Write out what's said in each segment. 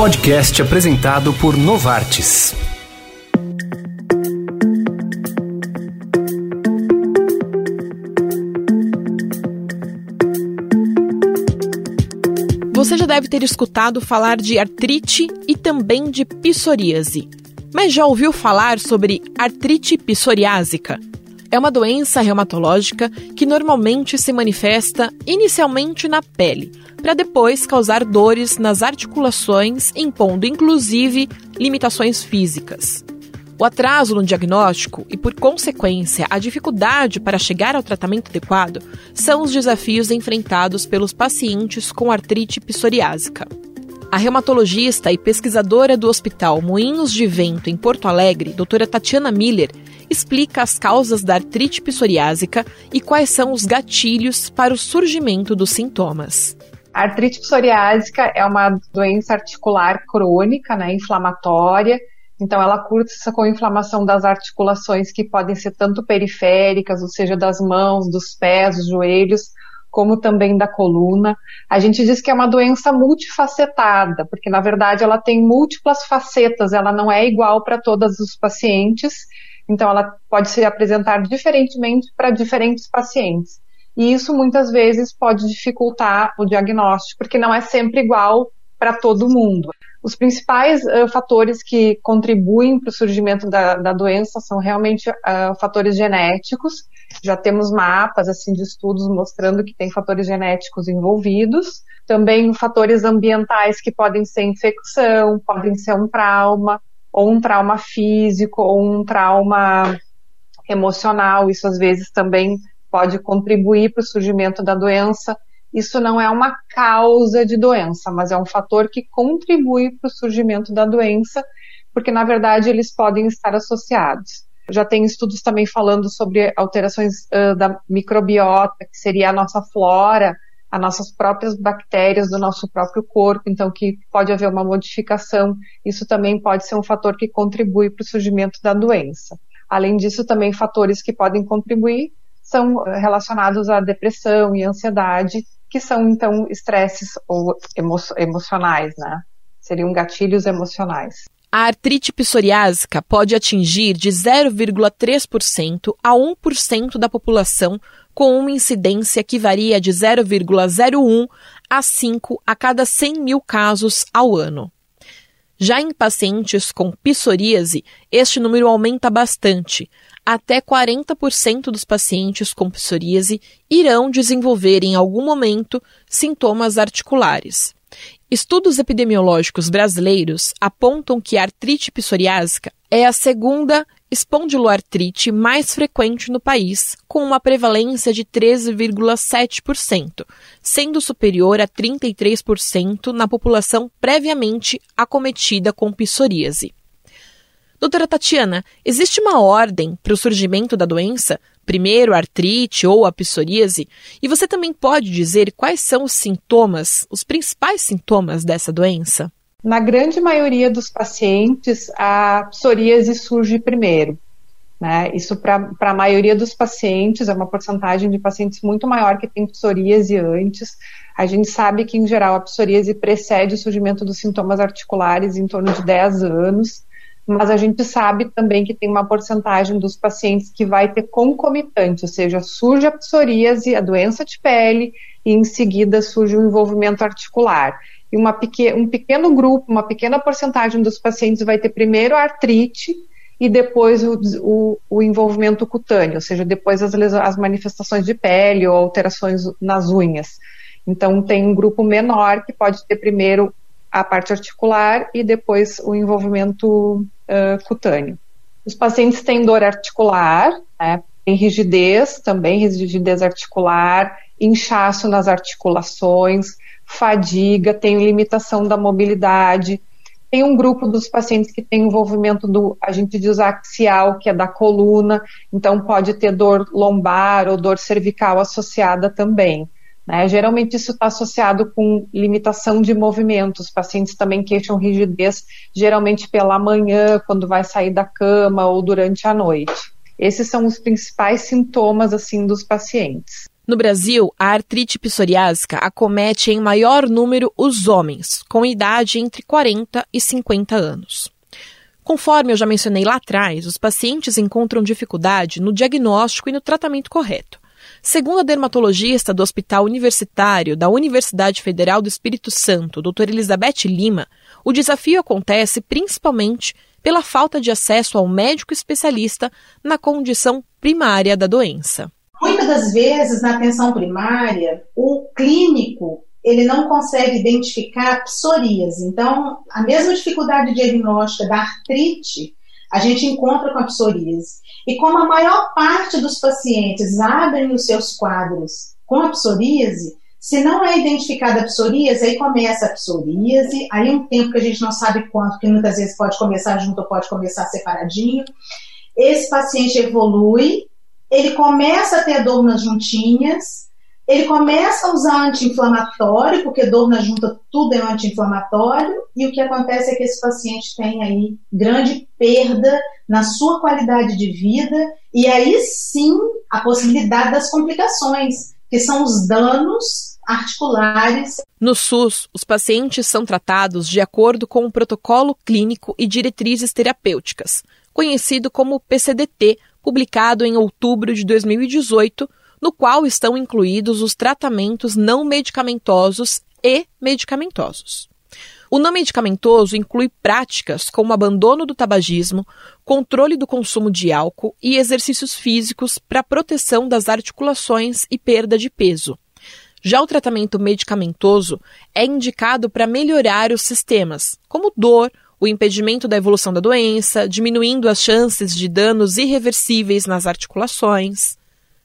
Podcast apresentado por Novartis. Você já deve ter escutado falar de artrite e também de psoríase. Mas já ouviu falar sobre artrite psoriásica? É uma doença reumatológica que normalmente se manifesta inicialmente na pele, para depois causar dores nas articulações, impondo inclusive limitações físicas. O atraso no diagnóstico e, por consequência, a dificuldade para chegar ao tratamento adequado são os desafios enfrentados pelos pacientes com artrite psoriásica. A reumatologista e pesquisadora do Hospital Moinhos de Vento, em Porto Alegre, doutora Tatiana Miller, explica as causas da artrite psoriásica e quais são os gatilhos para o surgimento dos sintomas. A artrite psoriásica é uma doença articular crônica, né, inflamatória. Então, ela cursa com inflamação das articulações que podem ser tanto periféricas, ou seja, das mãos, dos pés, dos joelhos, como também da coluna. A gente diz que é uma doença multifacetada, porque na verdade ela tem múltiplas facetas, ela não é igual para todos os pacientes, então ela pode se apresentar diferentemente para diferentes pacientes. E isso muitas vezes pode dificultar o diagnóstico, porque não é sempre igual para todo mundo. Os principais uh, fatores que contribuem para o surgimento da, da, doença são realmente uh, fatores genéticos. Já temos mapas assim de estudos mostrando que tem fatores genéticos envolvidos. Também fatores ambientais que podem ser infecção, podem ser um trauma, ou um trauma físico, ou um trauma emocional. Isso às vezes também pode contribuir para o surgimento da doença isso não é uma causa de doença, mas é um fator que contribui para o surgimento da doença, porque na verdade eles podem estar associados. Já tem estudos também falando sobre alterações uh, da microbiota, que seria a nossa flora, as nossas próprias bactérias do nosso próprio corpo, então que pode haver uma modificação. Isso também pode ser um fator que contribui para o surgimento da doença. Além disso, também fatores que podem contribuir são relacionados à depressão e ansiedade, que são então estresses ou emo emocionais, né? Seriam gatilhos emocionais. A artrite psoriásica pode atingir de 0,3% a 1% da população, com uma incidência que varia de 0,01 a 5 a cada 100 mil casos ao ano. Já em pacientes com psoríase, este número aumenta bastante, até 40% dos pacientes com psoríase irão desenvolver em algum momento sintomas articulares. Estudos epidemiológicos brasileiros apontam que a artrite psoriásica é a segunda espondiloartrite mais frequente no país, com uma prevalência de 13,7%, sendo superior a 33% na população previamente acometida com psoríase. Doutora Tatiana, existe uma ordem para o surgimento da doença? Primeiro artrite ou a psoríase? E você também pode dizer quais são os sintomas, os principais sintomas dessa doença? Na grande maioria dos pacientes, a psoríase surge primeiro. Né? Isso para a maioria dos pacientes, é uma porcentagem de pacientes muito maior que tem psoríase antes. A gente sabe que, em geral, a psoríase precede o surgimento dos sintomas articulares em torno de 10 anos mas a gente sabe também que tem uma porcentagem dos pacientes que vai ter concomitante, ou seja, surge a psoríase, a doença de pele, e em seguida surge o envolvimento articular. E uma um pequeno grupo, uma pequena porcentagem dos pacientes vai ter primeiro a artrite e depois o, o, o envolvimento cutâneo, ou seja, depois as, as manifestações de pele ou alterações nas unhas. Então, tem um grupo menor que pode ter primeiro a parte articular e depois o envolvimento uh, cutâneo. Os pacientes têm dor articular, né, tem rigidez também, rigidez articular, inchaço nas articulações, fadiga, tem limitação da mobilidade. Tem um grupo dos pacientes que tem envolvimento do, a gente diz axial, que é da coluna, então pode ter dor lombar ou dor cervical associada também. Né? Geralmente isso está associado com limitação de movimento. Os pacientes também queixam rigidez, geralmente pela manhã, quando vai sair da cama ou durante a noite. Esses são os principais sintomas assim dos pacientes. No Brasil, a artrite psoriásica acomete em maior número os homens, com idade entre 40 e 50 anos. Conforme eu já mencionei lá atrás, os pacientes encontram dificuldade no diagnóstico e no tratamento correto. Segundo a dermatologista do Hospital Universitário da Universidade Federal do Espírito Santo, doutora Elizabeth Lima, o desafio acontece principalmente pela falta de acesso ao médico especialista na condição primária da doença. Muitas das vezes, na atenção primária, o clínico ele não consegue identificar psoríase. Então, a mesma dificuldade diagnóstica da artrite, a gente encontra com a psoríase. E como a maior parte dos pacientes abrem os seus quadros com a psoríase, se não é identificada a psoríase, aí começa a psoríase, aí um tempo que a gente não sabe quanto, que muitas vezes pode começar junto ou pode começar separadinho. Esse paciente evolui ele começa a ter dor nas juntinhas, ele começa a usar anti-inflamatório, porque dor na junta tudo é anti-inflamatório, e o que acontece é que esse paciente tem aí grande perda na sua qualidade de vida, e aí sim a possibilidade das complicações, que são os danos articulares. No SUS, os pacientes são tratados de acordo com o protocolo clínico e diretrizes terapêuticas, conhecido como PCDT, publicado em outubro de 2018, no qual estão incluídos os tratamentos não medicamentosos e medicamentosos. O não medicamentoso inclui práticas como abandono do tabagismo, controle do consumo de álcool e exercícios físicos para proteção das articulações e perda de peso. Já o tratamento medicamentoso é indicado para melhorar os sistemas, como dor, o impedimento da evolução da doença, diminuindo as chances de danos irreversíveis nas articulações.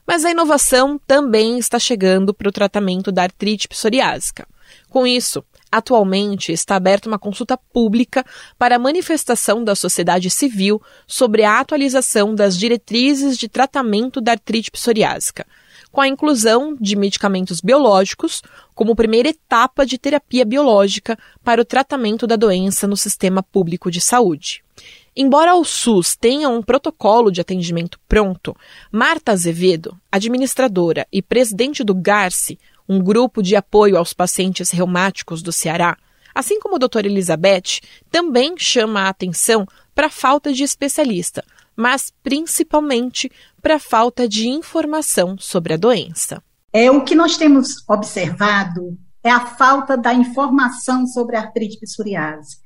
Mas a inovação também está chegando para o tratamento da artrite psoriásica. Com isso, atualmente está aberta uma consulta pública para manifestação da sociedade civil sobre a atualização das diretrizes de tratamento da artrite psoriásica, com a inclusão de medicamentos biológicos como primeira etapa de terapia biológica para o tratamento da doença no sistema público de saúde. Embora o SUS tenha um protocolo de atendimento pronto, Marta Azevedo, administradora e presidente do GARCE, um grupo de apoio aos pacientes reumáticos do Ceará, assim como a doutora Elizabeth, também chama a atenção para a falta de especialista, mas principalmente para a falta de informação sobre a doença. É o que nós temos observado é a falta da informação sobre a artrite psoriase.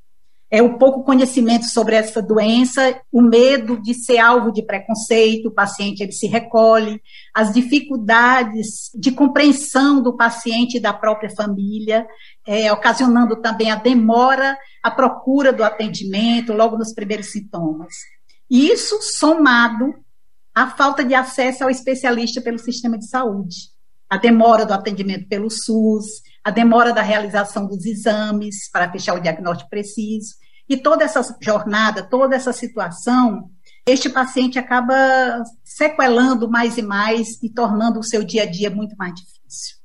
É o pouco conhecimento sobre essa doença, o medo de ser alvo de preconceito, o paciente ele se recolhe, as dificuldades de compreensão do paciente e da própria família, é, ocasionando também a demora, a procura do atendimento logo nos primeiros sintomas. Isso somado à falta de acesso ao especialista pelo sistema de saúde, a demora do atendimento pelo SUS, a demora da realização dos exames para fechar o diagnóstico preciso, e toda essa jornada, toda essa situação, este paciente acaba sequelando mais e mais e tornando o seu dia a dia muito mais difícil.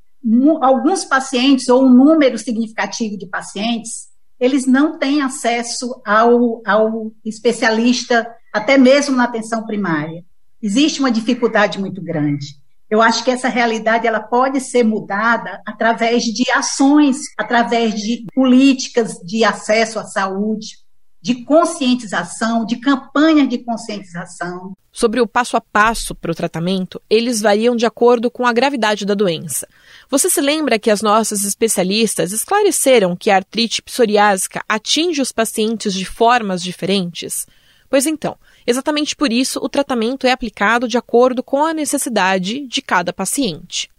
Alguns pacientes, ou um número significativo de pacientes, eles não têm acesso ao, ao especialista até mesmo na atenção primária. Existe uma dificuldade muito grande. Eu acho que essa realidade ela pode ser mudada através de ações, através de políticas de acesso à saúde, de conscientização, de campanhas de conscientização. Sobre o passo a passo para o tratamento, eles variam de acordo com a gravidade da doença. Você se lembra que as nossas especialistas esclareceram que a artrite psoriásica atinge os pacientes de formas diferentes? Pois então, exatamente por isso o tratamento é aplicado de acordo com a necessidade de cada paciente.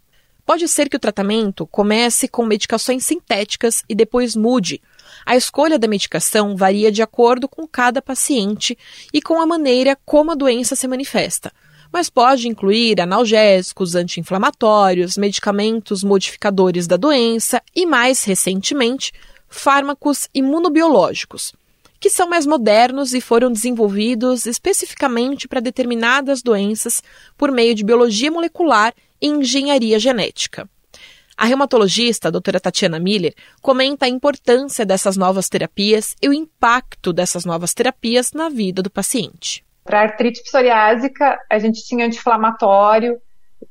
Pode ser que o tratamento comece com medicações sintéticas e depois mude. A escolha da medicação varia de acordo com cada paciente e com a maneira como a doença se manifesta, mas pode incluir analgésicos, anti-inflamatórios, medicamentos modificadores da doença e, mais recentemente, fármacos imunobiológicos que são mais modernos e foram desenvolvidos especificamente para determinadas doenças por meio de biologia molecular e engenharia genética. A reumatologista, a doutora Tatiana Miller, comenta a importância dessas novas terapias e o impacto dessas novas terapias na vida do paciente. Para artrite psoriásica, a gente tinha anti-inflamatório,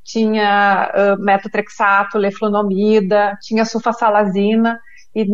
tinha uh, metotrexato, leflunomida, tinha sulfasalazina, e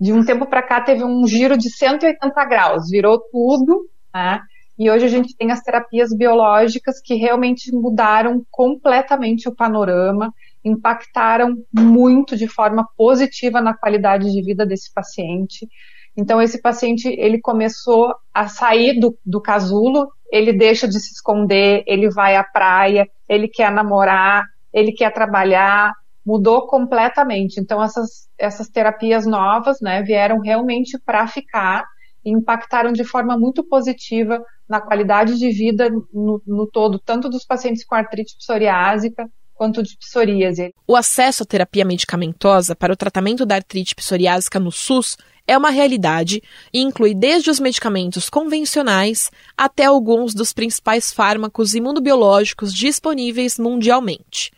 de um tempo para cá teve um giro de 180 graus, virou tudo, né? E hoje a gente tem as terapias biológicas que realmente mudaram completamente o panorama, impactaram muito de forma positiva na qualidade de vida desse paciente. Então esse paciente ele começou a sair do, do casulo, ele deixa de se esconder, ele vai à praia, ele quer namorar, ele quer trabalhar, mudou completamente. Então essas, essas terapias novas, né, vieram realmente para ficar e impactaram de forma muito positiva na qualidade de vida no, no todo, tanto dos pacientes com artrite psoriásica quanto de psoríase. O acesso à terapia medicamentosa para o tratamento da artrite psoriásica no SUS é uma realidade e inclui desde os medicamentos convencionais até alguns dos principais fármacos imunobiológicos disponíveis mundialmente.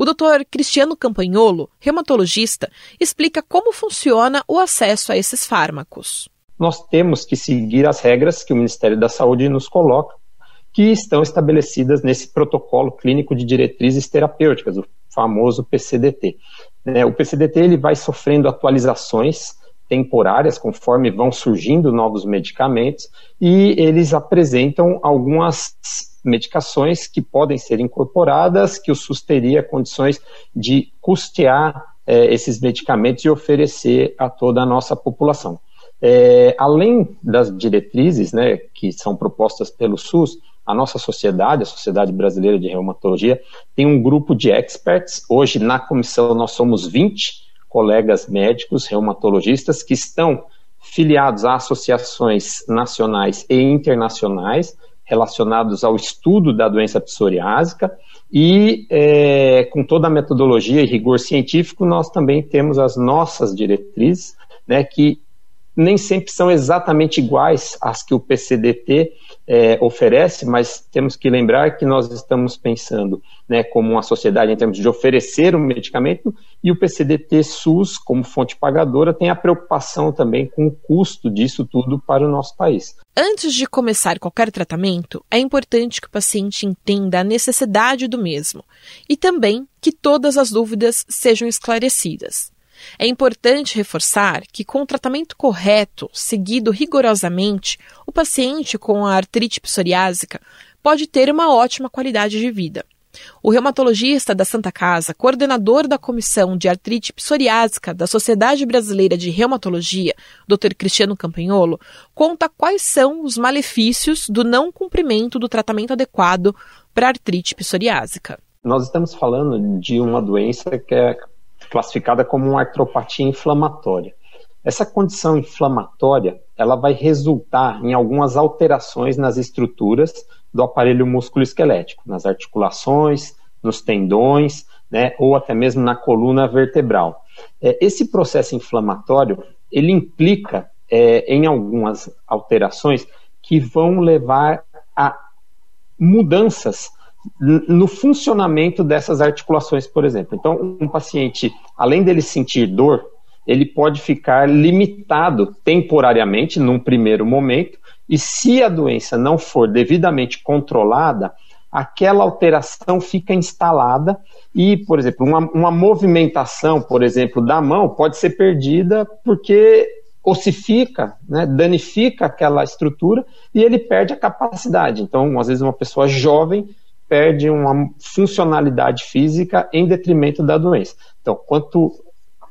O Dr. Cristiano Campagnolo, reumatologista, explica como funciona o acesso a esses fármacos. Nós temos que seguir as regras que o Ministério da Saúde nos coloca, que estão estabelecidas nesse protocolo clínico de diretrizes terapêuticas, o famoso PCDT. Né, o PCDT ele vai sofrendo atualizações temporárias conforme vão surgindo novos medicamentos e eles apresentam algumas medicações que podem ser incorporadas, que o SUS teria condições de custear é, esses medicamentos e oferecer a toda a nossa população. É, além das diretrizes né, que são propostas pelo SUS, a nossa sociedade, a Sociedade Brasileira de Reumatologia, tem um grupo de experts. Hoje, na comissão, nós somos 20 colegas médicos, reumatologistas, que estão filiados a associações nacionais e internacionais relacionados ao estudo da doença psoriásica e é, com toda a metodologia e rigor científico nós também temos as nossas diretrizes, né, que nem sempre são exatamente iguais às que o PCDT é, oferece, mas temos que lembrar que nós estamos pensando né, como uma sociedade em termos de oferecer um medicamento e o PCDT SUS, como fonte pagadora, tem a preocupação também com o custo disso tudo para o nosso país. Antes de começar qualquer tratamento, é importante que o paciente entenda a necessidade do mesmo e também que todas as dúvidas sejam esclarecidas. É importante reforçar que, com o tratamento correto, seguido rigorosamente, o paciente com a artrite psoriásica pode ter uma ótima qualidade de vida. O reumatologista da Santa Casa, coordenador da Comissão de Artrite Psoriásica da Sociedade Brasileira de Reumatologia, Dr. Cristiano Campagnolo, conta quais são os malefícios do não cumprimento do tratamento adequado para artrite psoriásica. Nós estamos falando de uma doença que é classificada como uma artropatia inflamatória. Essa condição inflamatória, ela vai resultar em algumas alterações nas estruturas do aparelho músculo-esquelético, nas articulações, nos tendões, né, ou até mesmo na coluna vertebral. É, esse processo inflamatório, ele implica é, em algumas alterações que vão levar a mudanças no funcionamento dessas articulações, por exemplo. Então, um paciente, além dele sentir dor, ele pode ficar limitado temporariamente, num primeiro momento, e se a doença não for devidamente controlada, aquela alteração fica instalada e, por exemplo, uma, uma movimentação, por exemplo, da mão pode ser perdida porque ossifica, né, danifica aquela estrutura e ele perde a capacidade. Então, às vezes, uma pessoa jovem perde uma funcionalidade física em detrimento da doença. Então, quanto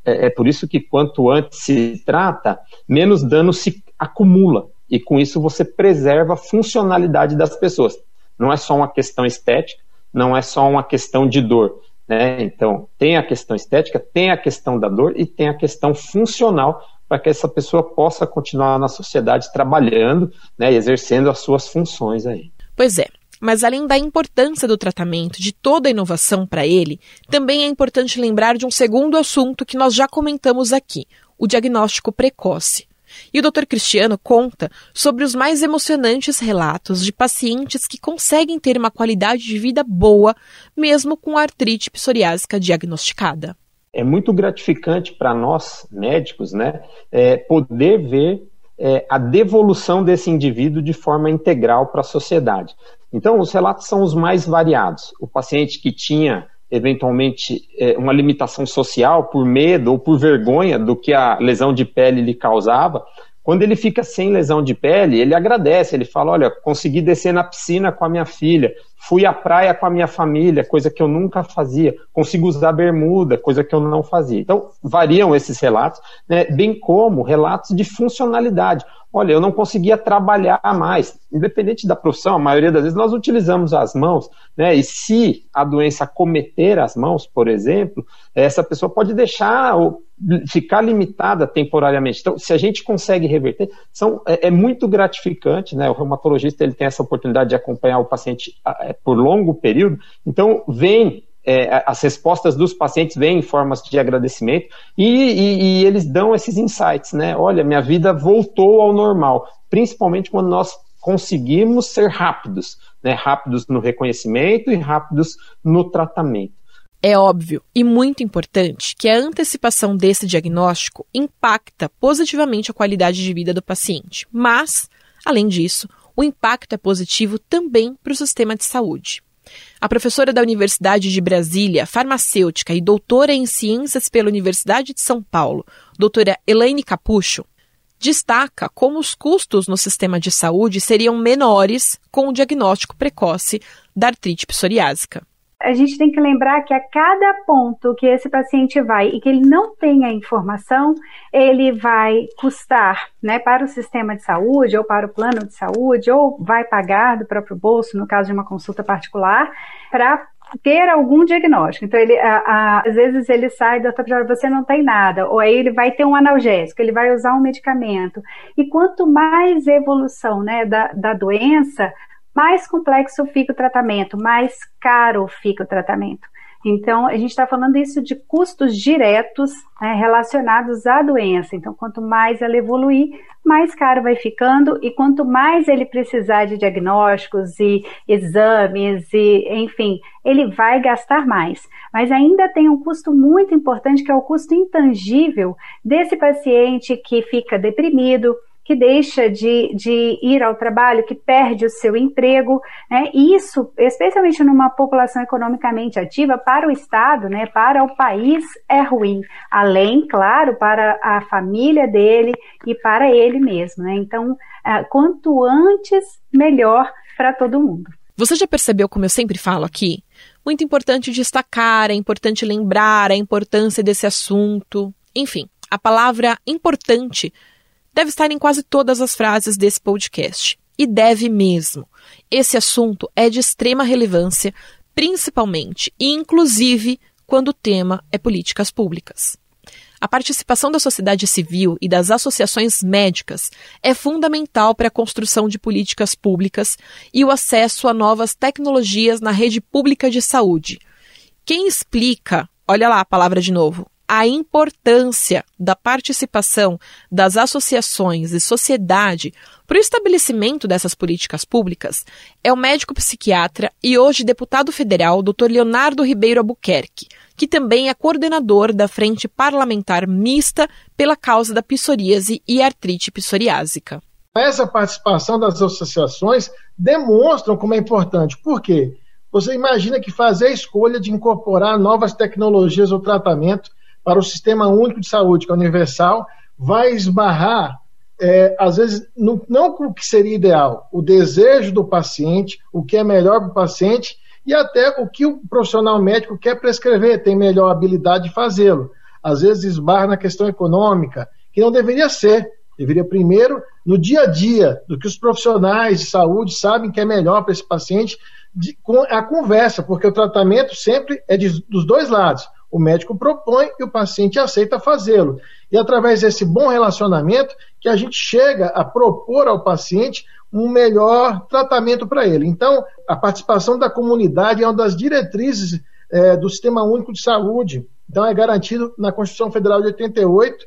é, é por isso que quanto antes se trata, menos dano se acumula e com isso você preserva a funcionalidade das pessoas. Não é só uma questão estética, não é só uma questão de dor. Né? Então, tem a questão estética, tem a questão da dor e tem a questão funcional para que essa pessoa possa continuar na sociedade trabalhando, né, exercendo as suas funções aí. Pois é. Mas além da importância do tratamento, de toda a inovação para ele, também é importante lembrar de um segundo assunto que nós já comentamos aqui, o diagnóstico precoce. E o Dr. Cristiano conta sobre os mais emocionantes relatos de pacientes que conseguem ter uma qualidade de vida boa, mesmo com artrite psoriásica diagnosticada. É muito gratificante para nós médicos, né, é, poder ver é, a devolução desse indivíduo de forma integral para a sociedade. Então, os relatos são os mais variados. O paciente que tinha eventualmente é, uma limitação social por medo ou por vergonha do que a lesão de pele lhe causava, quando ele fica sem lesão de pele, ele agradece, ele fala: Olha, consegui descer na piscina com a minha filha, fui à praia com a minha família, coisa que eu nunca fazia, consigo usar bermuda, coisa que eu não fazia. Então, variam esses relatos, né, bem como relatos de funcionalidade. Olha, eu não conseguia trabalhar mais. Independente da profissão, a maioria das vezes nós utilizamos as mãos, né? E se a doença cometer as mãos, por exemplo, essa pessoa pode deixar ou ficar limitada temporariamente. Então, se a gente consegue reverter, são, é, é muito gratificante, né? O reumatologista ele tem essa oportunidade de acompanhar o paciente é, por longo período. Então, vem é, as respostas dos pacientes vêm em formas de agradecimento e, e, e, eles dão esses insights, né? Olha, minha vida voltou ao normal, principalmente quando nós conseguimos ser rápidos, né? Rápidos no reconhecimento e rápidos no tratamento. É óbvio e muito importante que a antecipação desse diagnóstico impacta positivamente a qualidade de vida do paciente, mas, além disso, o impacto é positivo também para o sistema de saúde. A professora da Universidade de Brasília, farmacêutica e doutora em ciências pela Universidade de São Paulo, doutora Elaine Capucho, destaca como os custos no sistema de saúde seriam menores com o diagnóstico precoce da artrite psoriásica a gente tem que lembrar que a cada ponto que esse paciente vai e que ele não tem a informação, ele vai custar né, para o sistema de saúde ou para o plano de saúde, ou vai pagar do próprio bolso, no caso de uma consulta particular, para ter algum diagnóstico. Então, ele, a, a, às vezes ele sai, doutor, você não tem nada, ou aí ele vai ter um analgésico, ele vai usar um medicamento. E quanto mais evolução né, da, da doença, mais complexo fica o tratamento, mais caro fica o tratamento. Então, a gente está falando isso de custos diretos né, relacionados à doença. Então, quanto mais ela evoluir, mais caro vai ficando, e quanto mais ele precisar de diagnósticos e exames, e enfim, ele vai gastar mais. Mas ainda tem um custo muito importante, que é o custo intangível desse paciente que fica deprimido, que deixa de, de ir ao trabalho, que perde o seu emprego, né? Isso, especialmente numa população economicamente ativa, para o Estado, né, para o país, é ruim. Além, claro, para a família dele e para ele mesmo, né? Então, ah, quanto antes, melhor para todo mundo. Você já percebeu, como eu sempre falo aqui, muito importante destacar, é importante lembrar a importância desse assunto. Enfim, a palavra importante deve estar em quase todas as frases desse podcast. E deve mesmo. Esse assunto é de extrema relevância, principalmente e inclusive quando o tema é políticas públicas. A participação da sociedade civil e das associações médicas é fundamental para a construção de políticas públicas e o acesso a novas tecnologias na rede pública de saúde. Quem explica, olha lá a palavra de novo, a importância da participação das associações e sociedade para o estabelecimento dessas políticas públicas é o médico psiquiatra e hoje deputado federal Dr. Leonardo Ribeiro Albuquerque, que também é coordenador da Frente Parlamentar Mista pela causa da psoríase e artrite psoriásica. Essa participação das associações demonstram como é importante. Por quê? Você imagina que fazer a escolha de incorporar novas tecnologias ou tratamento para o sistema único de saúde, que é universal, vai esbarrar, é, às vezes, no, não com o que seria ideal, o desejo do paciente, o que é melhor para o paciente e até o que o profissional médico quer prescrever, tem melhor habilidade de fazê-lo. Às vezes esbarra na questão econômica, que não deveria ser. Deveria primeiro, no dia a dia, do que os profissionais de saúde sabem que é melhor para esse paciente, de, com a conversa, porque o tratamento sempre é de, dos dois lados. O médico propõe e o paciente aceita fazê-lo. E através desse bom relacionamento que a gente chega a propor ao paciente um melhor tratamento para ele. Então, a participação da comunidade é uma das diretrizes é, do Sistema Único de Saúde. Então, é garantido na Constituição Federal de 88.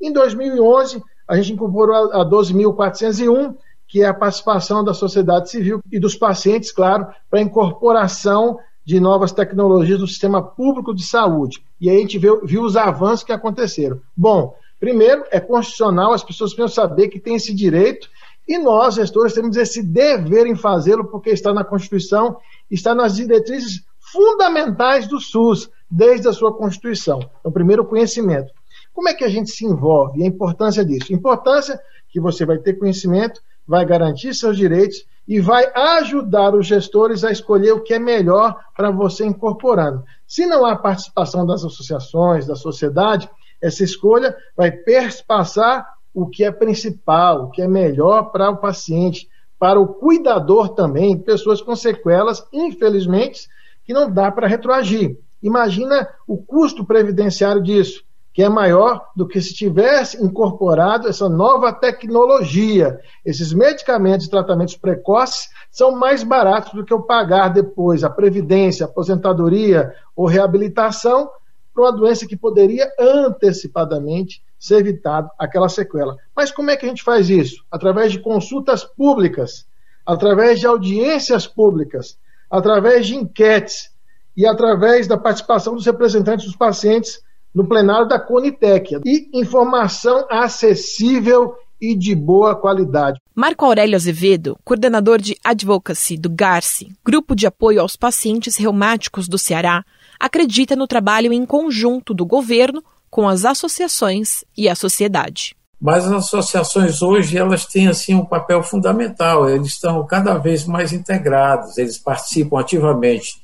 Em 2011, a gente incorporou a 12.401, que é a participação da sociedade civil e dos pacientes, claro, para incorporação de novas tecnologias do sistema público de saúde. E aí a gente viu, viu os avanços que aconteceram. Bom, primeiro, é constitucional, as pessoas precisam saber que tem esse direito E nós, gestores, temos esse dever em fazê-lo, porque está na Constituição, está nas diretrizes fundamentais do SUS, desde a sua Constituição. Então, primeiro, o conhecimento. Como é que a gente se envolve? E a importância disso? Importância que você vai ter conhecimento, vai garantir seus direitos e vai ajudar os gestores a escolher o que é melhor para você incorporando. Se não há participação das associações, da sociedade, essa escolha vai perspassar o que é principal, o que é melhor para o paciente, para o cuidador também, pessoas com sequelas, infelizmente, que não dá para retroagir. Imagina o custo previdenciário disso que é maior do que se tivesse incorporado essa nova tecnologia. Esses medicamentos e tratamentos precoces são mais baratos do que eu pagar depois a previdência, aposentadoria ou reabilitação para uma doença que poderia antecipadamente ser evitado aquela sequela. Mas como é que a gente faz isso? Através de consultas públicas, através de audiências públicas, através de enquetes e através da participação dos representantes dos pacientes no plenário da Conitec. E informação acessível e de boa qualidade. Marco Aurélio Azevedo, coordenador de advocacy do GARCE, Grupo de Apoio aos Pacientes Reumáticos do Ceará, acredita no trabalho em conjunto do governo com as associações e a sociedade. Mas as associações hoje elas têm assim um papel fundamental. Eles estão cada vez mais integrados. Eles participam ativamente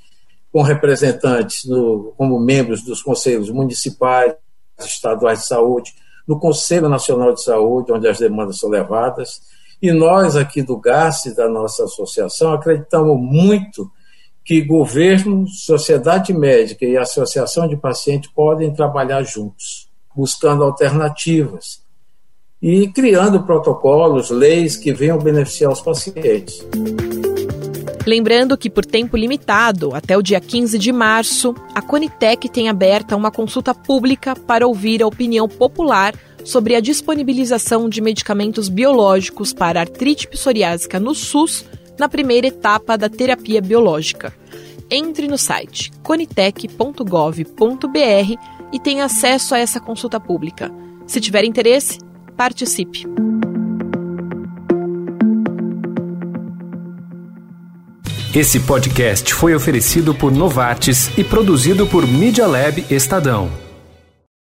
com representantes no, como membros dos conselhos municipais, estaduais de saúde, no Conselho Nacional de Saúde, onde as demandas são levadas. E nós aqui do GAS, da nossa associação, acreditamos muito que governo, sociedade médica e associação de pacientes podem trabalhar juntos, buscando alternativas e criando protocolos, leis que venham beneficiar os pacientes. Lembrando que, por tempo limitado, até o dia 15 de março, a Conitec tem aberta uma consulta pública para ouvir a opinião popular sobre a disponibilização de medicamentos biológicos para artrite psoriásica no SUS na primeira etapa da terapia biológica. Entre no site conitec.gov.br e tenha acesso a essa consulta pública. Se tiver interesse, participe. Esse podcast foi oferecido por Novartis e produzido por Media Lab Estadão.